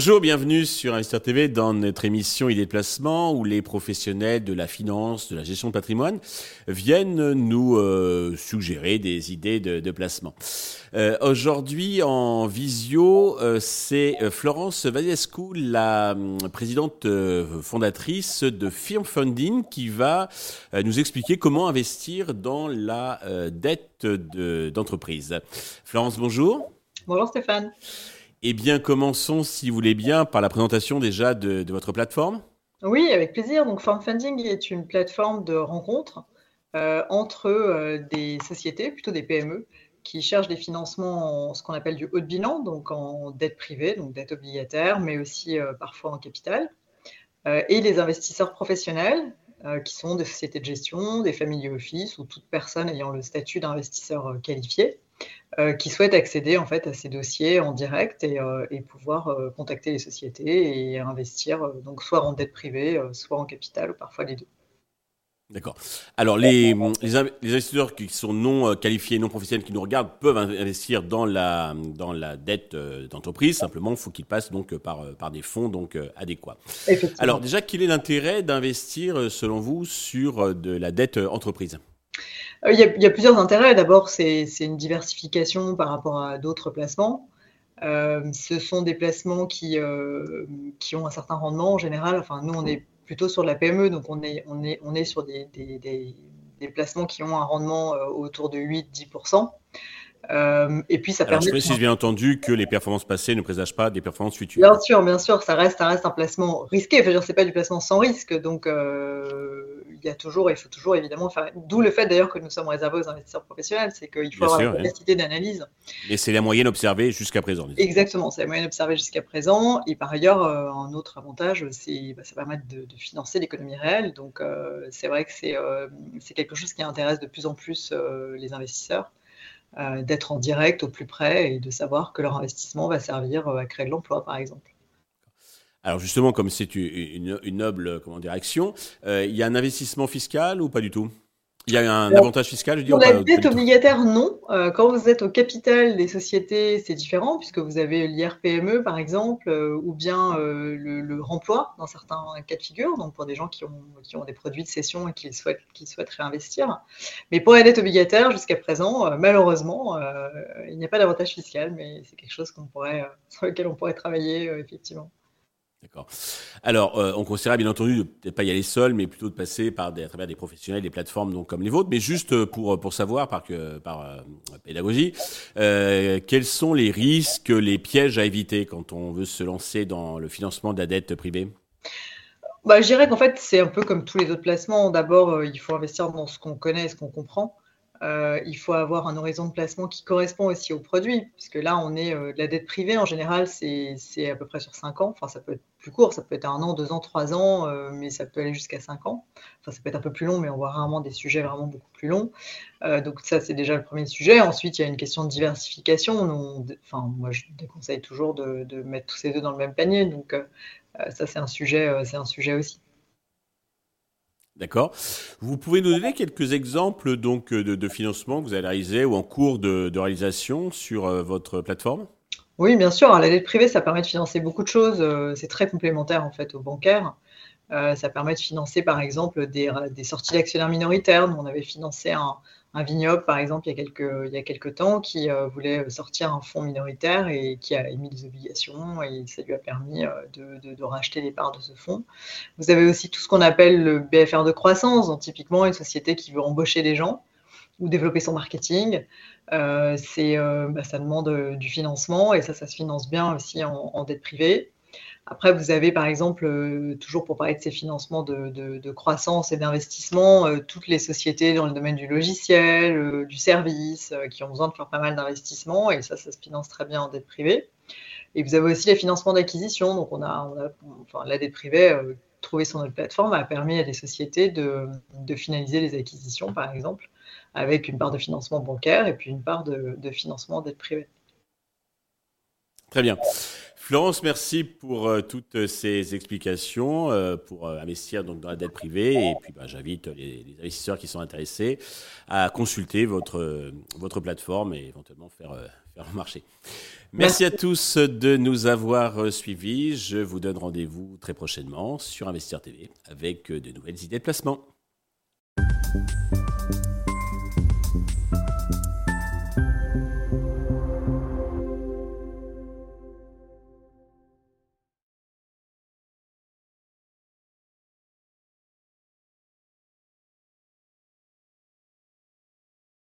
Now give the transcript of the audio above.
Bonjour, bienvenue sur Investor TV dans notre émission Idées de placement où les professionnels de la finance, de la gestion de patrimoine viennent nous euh, suggérer des idées de, placement. Euh, aujourd'hui en visio, euh, c'est Florence Valiescu, la présidente fondatrice de Firm Funding qui va nous expliquer comment investir dans la dette d'entreprise. Florence, bonjour. Bonjour Stéphane. Eh bien, commençons, si vous voulez bien, par la présentation déjà de, votre plateforme. Oui, avec plaisir. Donc, Funding est une plateforme de rencontre euh, entre euh, des sociétés, plutôt des PME, qui cherchent des financements en ce qu'on appelle du haut de bilan, donc en dette privée, donc dette obligataire, mais aussi euh, parfois en capital, et les investisseurs professionnels, qui sont des sociétés de gestion, des family office ou toute personne ayant le statut d'investisseur qualifié. Euh, qui souhaitent accéder en fait à ces dossiers en direct et, euh, pouvoir euh, contacter les sociétés et investir donc soit en dette privée, soit en capital ou parfois les deux. D'accord. Alors les, les, investisseurs qui sont non qualifiés, non professionnels, qui nous regardent, peuvent investir dans la, dans la dette d'entreprise. Simplement, il faut qu'ils passent donc par, par des fonds donc adéquats. Alors déjà, quel est l'intérêt d'investir, selon vous, sur de la dette entreprise? Euh, il y, a, plusieurs intérêts. D'abord, c'est une diversification par rapport à d'autres placements. Euh, ce sont des placements qui, euh, qui ont un certain rendement en général. Enfin, nous, on est plutôt sur de la PME, donc on est, on est, on est sur des, des, des, placements qui ont un rendement autour de 8-10%. Euh, et puis ça permet. Je précise bien entendu que les performances passées ne présagent pas des performances futures. Bien sûr, bien sûr, ça reste, ça reste un placement risqué. Enfin, c'est pas du placement sans risque, donc il y a toujours, il faut toujours évidemment faire. D'où le fait d'ailleurs que nous sommes réservés aux investisseurs professionnels, c'est qu'il faut avoir une capacité d'analyse. Et c'est la moyenne observée jusqu'à présent. Exactement, c'est la moyenne observée jusqu'à présent. Et par ailleurs, euh, un autre avantage, c'est bah, ça permet de, de financer l'économie réelle. Donc c'est vrai que c'est c'est quelque chose qui intéresse de plus en plus les investisseurs. Euh, d'être en direct au plus près et de savoir que leur investissement va servir euh, à créer de l'emploi, par exemple. Alors justement, comme c'est une, noble comment dire, action, euh, il y a un investissement fiscal ou pas du tout? Il y a un avantage fiscal, je dis Pour la dette obligataire, non. Euh, quand vous êtes au capital des sociétés, c'est différent, puisque vous avez l'IRPME, par exemple, euh, ou bien euh, le, remploi, dans certains cas de figure, donc pour des gens qui ont, qui ont des produits de cession et qui souhaitent, qui souhaitent réinvestir. Mais pour la dette obligataire, jusqu'à présent, malheureusement, il n'y a pas d'avantage fiscal, mais c'est quelque chose qu'on pourrait, sur lequel on pourrait travailler, effectivement. D'accord. Alors, euh, on conseillerait bien entendu de peut-être pas y aller seul, mais plutôt de passer par à travers des professionnels, des plateformes donc comme les vôtres. Mais juste euh, pour pour savoir par que par euh, pédagogie, quels sont les risques, les pièges à éviter quand on veut se lancer dans le financement de la dette privée? Bah, je dirais qu'en fait, c'est un peu comme tous les autres placements. D'abord, il faut investir dans ce qu'on connaît ce qu'on comprend. Euh, il faut avoir un horizon de placement qui correspond aussi au produit, puisque là, on est euh, de la dette privée en général, c'est à peu près sur 5 ans. Enfin, ça peut être plus court, ça peut être un an, deux ans, trois ans, euh, mais ça peut aller jusqu'à 5 ans. Enfin, ça peut être un peu plus long, mais on voit rarement des sujets vraiment beaucoup plus longs. donc ça, c'est déjà le premier sujet. Ensuite, il y a une question de diversification. enfin, moi, je déconseille toujours de, mettre tous ces deux dans le même panier. Donc ça, c'est un sujet, c'est un sujet aussi. D'accord. Vous pouvez nous donner quelques exemples donc de, financement que vous avez réalisé ou en cours de, réalisation sur euh, votre plateforme? Oui, bien sûr. La dette privée, ça permet de financer beaucoup de choses. Euh, c'est très complémentaire en fait aux bancaires. Euh, ça permet de financer par exemple des, des sorties d'actionnaires minoritaires. Nous, on avait financé un, un vignoble, par exemple, il y a quelques, temps, qui euh, voulait sortir un fonds minoritaire et qui a émis des obligations et ça lui a permis euh, de, racheter les parts de ce fonds. Vous avez aussi tout ce qu'on appelle le BFR de croissance, donc typiquement une société qui veut embaucher des gens ou développer son marketing. Euh, c'est, bah, ça demande du financement et ça, ça se finance bien aussi en dette privée. Après, vous avez par exemple, euh, toujours pour parler de ces financements de, croissance et d'investissement, euh, toutes les sociétés dans le domaine du logiciel, euh, du service, qui ont besoin de faire pas mal d'investissements, et ça, ça se finance très bien en dette privée. Et vous avez aussi les financements d'acquisition, donc on a, enfin, la dette privée trouvée sur notre plateforme a permis à des sociétés de, de, finaliser les acquisitions, par exemple, avec une part de financement bancaire et puis une part de, financement dette privée. Très bien. Florence, merci pour euh, toutes ces explications euh, pour euh, investir donc dans la dette privée. Et puis, bah, j'invite les, investisseurs qui sont intéressés à consulter votre, votre plateforme et éventuellement faire, faire le marché. Merci, à tous de nous avoir suivis. Je vous donne rendez-vous très prochainement sur Investir TV avec de nouvelles idées de placement.